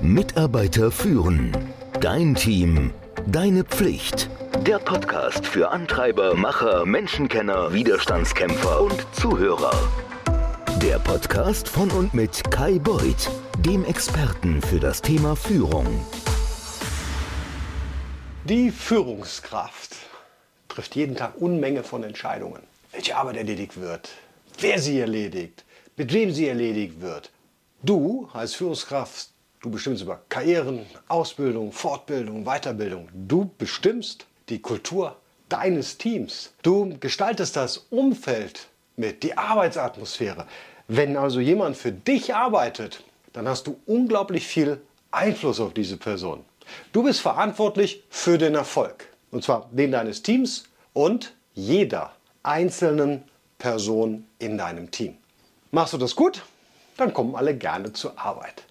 Mitarbeiter führen. Dein Team. Deine Pflicht. Der Podcast für Antreiber, Macher, Menschenkenner, Widerstandskämpfer und Zuhörer. Der Podcast von und mit Kai Beuth, dem Experten für das Thema Führung. Die Führungskraft trifft jeden Tag Unmenge von Entscheidungen. Welche Arbeit erledigt wird, wer sie erledigt, mit wem sie erledigt wird. Du als Führungskraft, du bestimmst über Karrieren, Ausbildung, Fortbildung, Weiterbildung. Du bestimmst die Kultur deines Teams. Du gestaltest das Umfeld mit, die Arbeitsatmosphäre. Wenn also jemand für dich arbeitet, dann hast du unglaublich viel Einfluss auf diese Person. Du bist verantwortlich für den Erfolg. Und zwar den deines Teams und jeder einzelnen Person in deinem Team. Machst du das gut, dann kommen alle gerne zur Arbeit.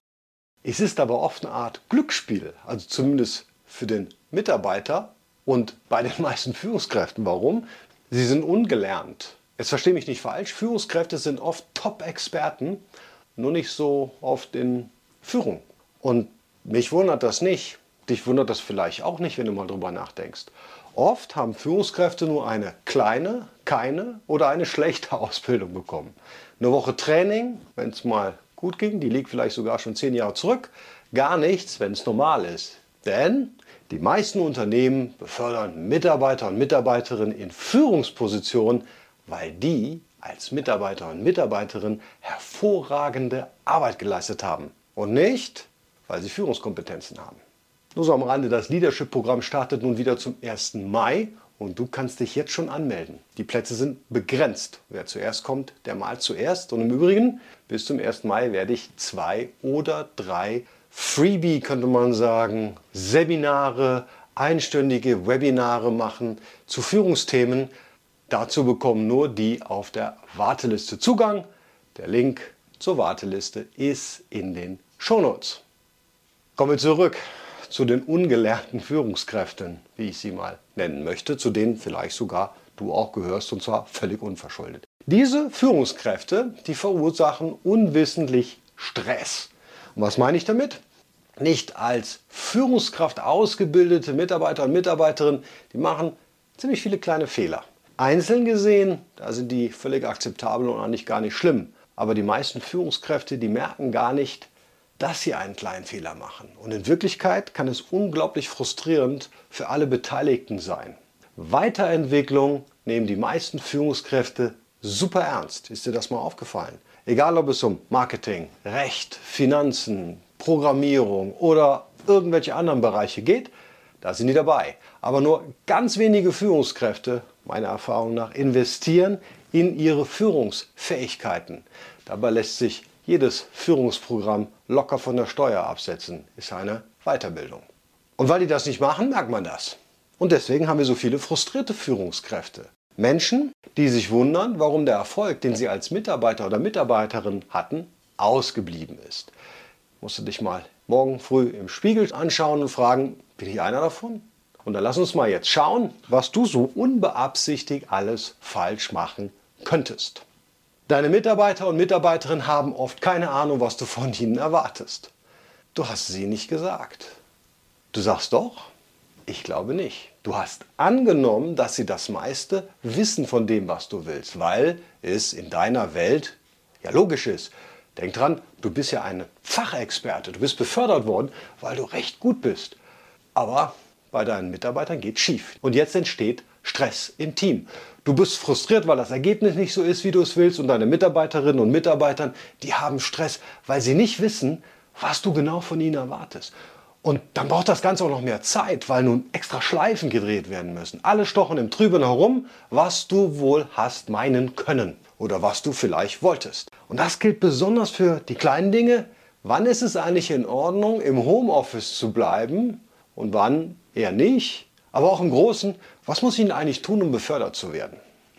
Es ist aber oft eine Art Glücksspiel, also zumindest für den Mitarbeiter und bei den meisten Führungskräften. Warum? Sie sind ungelernt. Jetzt verstehe mich nicht falsch, Führungskräfte sind oft Top-Experten, nur nicht so oft in Führung. Und mich wundert das nicht. Dich wundert das vielleicht auch nicht, wenn du mal drüber nachdenkst. Oft haben Führungskräfte nur eine kleine, keine oder eine schlechte Ausbildung bekommen. Eine Woche Training, wenn es mal gut ging, die liegt vielleicht sogar schon zehn Jahre zurück. Gar nichts, wenn es normal ist. Denn die meisten Unternehmen befördern Mitarbeiter und Mitarbeiterinnen in Führungspositionen, weil die als Mitarbeiter und Mitarbeiterin hervorragende Arbeit geleistet haben. Und nicht, weil sie Führungskompetenzen haben. Nur so am Rande, das Leadership-Programm startet nun wieder zum 1. Mai und du kannst dich jetzt schon anmelden. Die Plätze sind begrenzt. Wer zuerst kommt, der malt zuerst. Und im Übrigen, bis zum 1. Mai werde ich zwei oder drei Freebie, könnte man sagen, Seminare, einstündige Webinare machen zu Führungsthemen. Dazu bekommen nur die auf der Warteliste Zugang. Der Link zur Warteliste ist in den Shownotes. Kommen wir zurück zu den ungelernten Führungskräften, wie ich sie mal nennen möchte, zu denen vielleicht sogar du auch gehörst und zwar völlig unverschuldet. Diese Führungskräfte, die verursachen unwissentlich Stress. Und was meine ich damit? Nicht als Führungskraft ausgebildete Mitarbeiter und Mitarbeiterinnen, die machen ziemlich viele kleine Fehler. Einzeln gesehen, da sind die völlig akzeptabel und eigentlich gar nicht schlimm. Aber die meisten Führungskräfte, die merken gar nicht, dass sie einen kleinen Fehler machen. Und in Wirklichkeit kann es unglaublich frustrierend für alle Beteiligten sein. Weiterentwicklung nehmen die meisten Führungskräfte super ernst. Ist dir das mal aufgefallen? Egal ob es um Marketing, Recht, Finanzen, Programmierung oder irgendwelche anderen Bereiche geht, da sind die dabei. Aber nur ganz wenige Führungskräfte, meiner Erfahrung nach, investieren in ihre Führungsfähigkeiten. Dabei lässt sich jedes Führungsprogramm locker von der Steuer absetzen, ist eine Weiterbildung. Und weil die das nicht machen, merkt man das. Und deswegen haben wir so viele frustrierte Führungskräfte. Menschen, die sich wundern, warum der Erfolg, den sie als Mitarbeiter oder Mitarbeiterin hatten, ausgeblieben ist. Musst du dich mal morgen früh im Spiegel anschauen und fragen, bin ich einer davon? Und dann lass uns mal jetzt schauen, was du so unbeabsichtigt alles falsch machen könntest. Deine Mitarbeiter und Mitarbeiterinnen haben oft keine Ahnung, was du von ihnen erwartest. Du hast sie nicht gesagt. Du sagst doch, ich glaube nicht. Du hast angenommen, dass sie das meiste wissen von dem, was du willst, weil es in deiner Welt ja logisch ist. Denk dran, du bist ja ein Fachexperte. Du bist befördert worden, weil du recht gut bist. Aber bei deinen Mitarbeitern geht schief. Und jetzt entsteht Stress im Team. Du bist frustriert, weil das Ergebnis nicht so ist, wie du es willst und deine Mitarbeiterinnen und Mitarbeitern, die haben Stress, weil sie nicht wissen, was du genau von ihnen erwartest. Und dann braucht das Ganze auch noch mehr Zeit, weil nun extra Schleifen gedreht werden müssen. Alle stochen im Trüben herum, was du wohl hast meinen können oder was du vielleicht wolltest. Und das gilt besonders für die kleinen Dinge. Wann ist es eigentlich in Ordnung, im Homeoffice zu bleiben und wann eher nicht? Aber auch im Großen, was muss ich denn eigentlich tun, um befördert zu werden?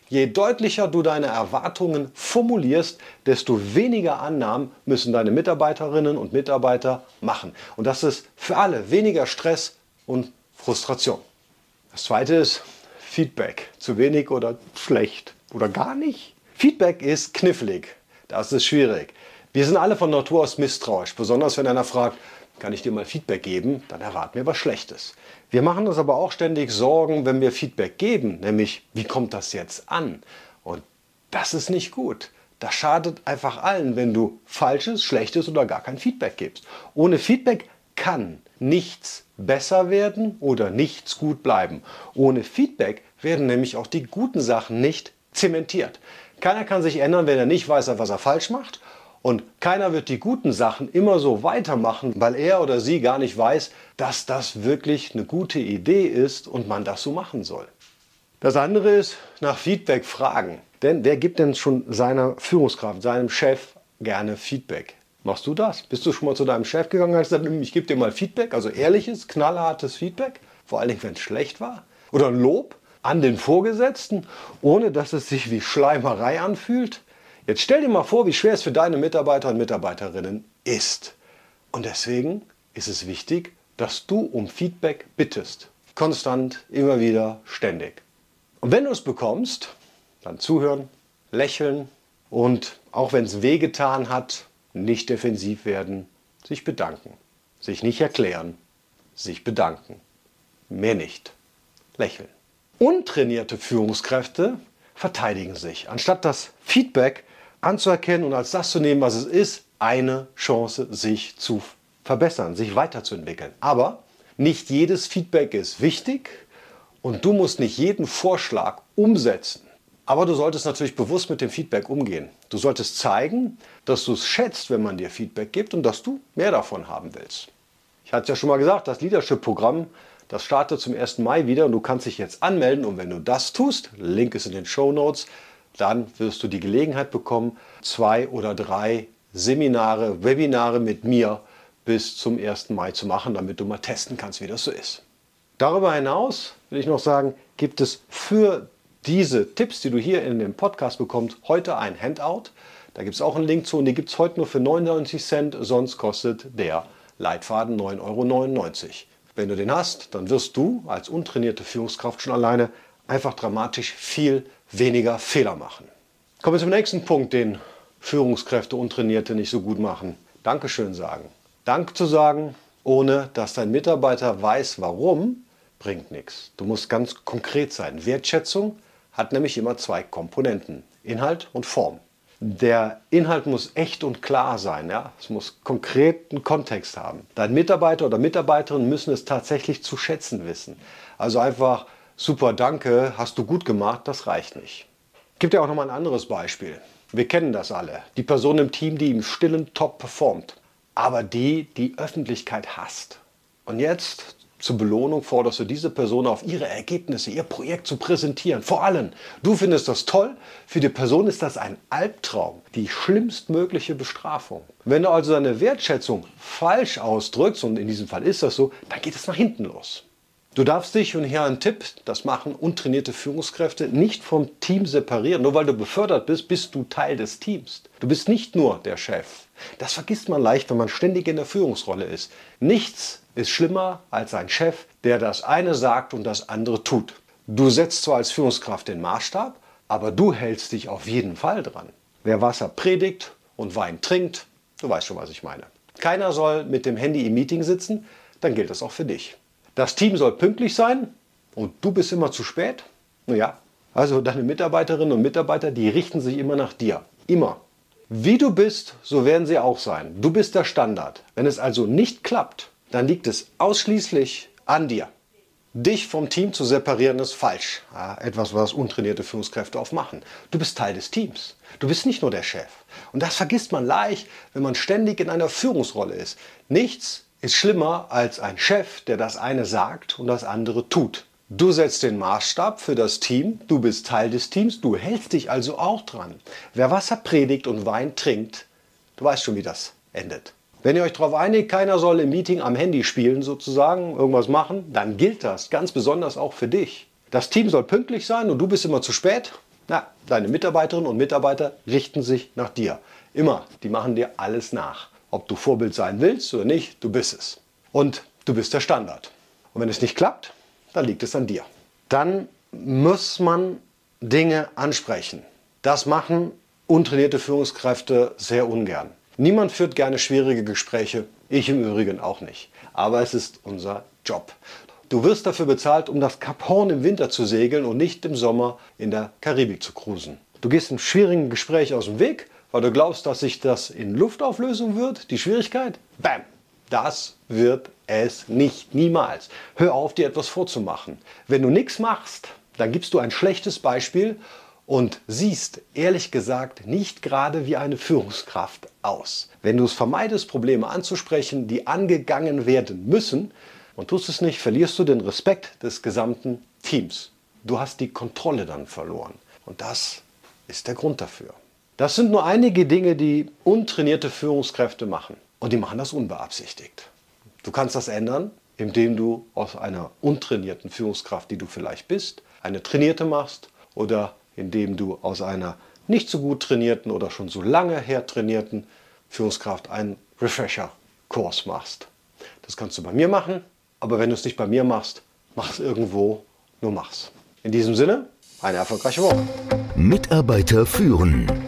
Je deutlicher du deine Erwartungen formulierst, desto weniger Annahmen müssen deine Mitarbeiterinnen und Mitarbeiter machen. Und das ist für alle weniger Stress und Frustration. Das zweite ist Feedback. Zu wenig oder schlecht oder gar nicht. Feedback ist knifflig. Das ist schwierig. Wir sind alle von Natur aus misstrauisch, besonders wenn einer fragt, kann ich dir mal Feedback geben, dann erwarten wir was Schlechtes. Wir machen uns aber auch ständig Sorgen, wenn wir Feedback geben, nämlich wie kommt das jetzt an? Und das ist nicht gut. Das schadet einfach allen, wenn du falsches, schlechtes oder gar kein Feedback gibst. Ohne Feedback kann nichts besser werden oder nichts gut bleiben. Ohne Feedback werden nämlich auch die guten Sachen nicht zementiert. Keiner kann sich ändern, wenn er nicht weiß, was er falsch macht. Und keiner wird die guten Sachen immer so weitermachen, weil er oder sie gar nicht weiß, dass das wirklich eine gute Idee ist und man das so machen soll. Das andere ist nach Feedback fragen. Denn wer gibt denn schon seiner Führungskraft, seinem Chef gerne Feedback? Machst du das? Bist du schon mal zu deinem Chef gegangen und hast gesagt, ich gebe dir mal Feedback, also ehrliches, knallhartes Feedback? Vor allen Dingen, wenn es schlecht war? Oder ein Lob an den Vorgesetzten, ohne dass es sich wie Schleimerei anfühlt? Jetzt stell dir mal vor, wie schwer es für deine Mitarbeiter und Mitarbeiterinnen ist. Und deswegen ist es wichtig, dass du um Feedback bittest. Konstant, immer wieder, ständig. Und wenn du es bekommst, dann zuhören, lächeln und auch wenn es wehgetan hat, nicht defensiv werden, sich bedanken. Sich nicht erklären, sich bedanken. Mehr nicht. Lächeln. Untrainierte Führungskräfte verteidigen sich. Anstatt das Feedback anzuerkennen und als das zu nehmen, was es ist, eine Chance, sich zu verbessern, sich weiterzuentwickeln. Aber nicht jedes Feedback ist wichtig und du musst nicht jeden Vorschlag umsetzen. Aber du solltest natürlich bewusst mit dem Feedback umgehen. Du solltest zeigen, dass du es schätzt, wenn man dir Feedback gibt und dass du mehr davon haben willst. Ich hatte ja schon mal gesagt, das Leadership-Programm, das startet zum 1. Mai wieder und du kannst dich jetzt anmelden und wenn du das tust, Link ist in den Show Notes, dann wirst du die Gelegenheit bekommen, zwei oder drei Seminare, Webinare mit mir bis zum 1. Mai zu machen, damit du mal testen kannst, wie das so ist. Darüber hinaus will ich noch sagen, gibt es für diese Tipps, die du hier in dem Podcast bekommst, heute ein Handout. Da gibt es auch einen Link zu und die gibt es heute nur für 99 Cent, sonst kostet der Leitfaden 9,99 Euro. Wenn du den hast, dann wirst du als untrainierte Führungskraft schon alleine einfach dramatisch viel weniger Fehler machen. Kommen wir zum nächsten Punkt, den Führungskräfte Untrainierte nicht so gut machen. Dankeschön sagen. Dank zu sagen, ohne dass dein Mitarbeiter weiß, warum, bringt nichts. Du musst ganz konkret sein. Wertschätzung hat nämlich immer zwei Komponenten, Inhalt und Form. Der Inhalt muss echt und klar sein. Ja? Es muss konkreten Kontext haben. Dein Mitarbeiter oder Mitarbeiterin müssen es tatsächlich zu schätzen wissen. Also einfach super, danke, hast du gut gemacht, das reicht nicht. Gibt ja auch noch mal ein anderes Beispiel. Wir kennen das alle. Die Person im Team, die im Stillen top performt, aber die die Öffentlichkeit hasst. Und jetzt zur Belohnung forderst du diese Person auf, ihre Ergebnisse, ihr Projekt zu präsentieren. Vor allem, du findest das toll, für die Person ist das ein Albtraum, die schlimmstmögliche Bestrafung. Wenn du also deine Wertschätzung falsch ausdrückst, und in diesem Fall ist das so, dann geht es nach hinten los. Du darfst dich, und hier ein Tipp, das machen untrainierte Führungskräfte, nicht vom Team separieren. Nur weil du befördert bist, bist du Teil des Teams. Du bist nicht nur der Chef. Das vergisst man leicht, wenn man ständig in der Führungsrolle ist. Nichts ist schlimmer als ein Chef, der das eine sagt und das andere tut. Du setzt zwar als Führungskraft den Maßstab, aber du hältst dich auf jeden Fall dran. Wer Wasser predigt und Wein trinkt, du weißt schon, was ich meine. Keiner soll mit dem Handy im Meeting sitzen, dann gilt das auch für dich. Das Team soll pünktlich sein und du bist immer zu spät. Naja, also deine Mitarbeiterinnen und Mitarbeiter, die richten sich immer nach dir. Immer. Wie du bist, so werden sie auch sein. Du bist der Standard. Wenn es also nicht klappt, dann liegt es ausschließlich an dir. Dich vom Team zu separieren ist falsch. Ja, etwas, was untrainierte Führungskräfte oft machen. Du bist Teil des Teams. Du bist nicht nur der Chef. Und das vergisst man leicht, wenn man ständig in einer Führungsrolle ist. Nichts ist schlimmer als ein Chef, der das eine sagt und das andere tut. Du setzt den Maßstab für das Team, du bist Teil des Teams, du hältst dich also auch dran. Wer Wasser predigt und Wein trinkt, du weißt schon, wie das endet. Wenn ihr euch darauf einigt, keiner soll im Meeting am Handy spielen sozusagen, irgendwas machen, dann gilt das ganz besonders auch für dich. Das Team soll pünktlich sein und du bist immer zu spät. Na, deine Mitarbeiterinnen und Mitarbeiter richten sich nach dir. Immer, die machen dir alles nach. Ob du Vorbild sein willst oder nicht, du bist es. Und du bist der Standard. Und wenn es nicht klappt, dann liegt es an dir. Dann muss man Dinge ansprechen. Das machen untrainierte Führungskräfte sehr ungern. Niemand führt gerne schwierige Gespräche, ich im Übrigen auch nicht. Aber es ist unser Job. Du wirst dafür bezahlt, um das Kap Horn im Winter zu segeln und nicht im Sommer in der Karibik zu cruisen. Du gehst einem schwierigen Gespräch aus dem Weg, weil du glaubst, dass sich das in Luftauflösung wird. Die Schwierigkeit? Bam! Das wird es nicht, niemals. Hör auf, dir etwas vorzumachen. Wenn du nichts machst, dann gibst du ein schlechtes Beispiel und siehst ehrlich gesagt nicht gerade wie eine Führungskraft aus. Wenn du es vermeidest, Probleme anzusprechen, die angegangen werden müssen, und tust es nicht, verlierst du den Respekt des gesamten Teams. Du hast die Kontrolle dann verloren. Und das ist der Grund dafür. Das sind nur einige Dinge, die untrainierte Führungskräfte machen. Und die machen das unbeabsichtigt. Du kannst das ändern, indem du aus einer untrainierten Führungskraft, die du vielleicht bist, eine trainierte machst oder indem du aus einer nicht so gut trainierten oder schon so lange her trainierten Führungskraft einen Refresher-Kurs machst. Das kannst du bei mir machen, aber wenn du es nicht bei mir machst, mach es irgendwo, nur mach's. In diesem Sinne, eine erfolgreiche Woche. Mitarbeiter führen.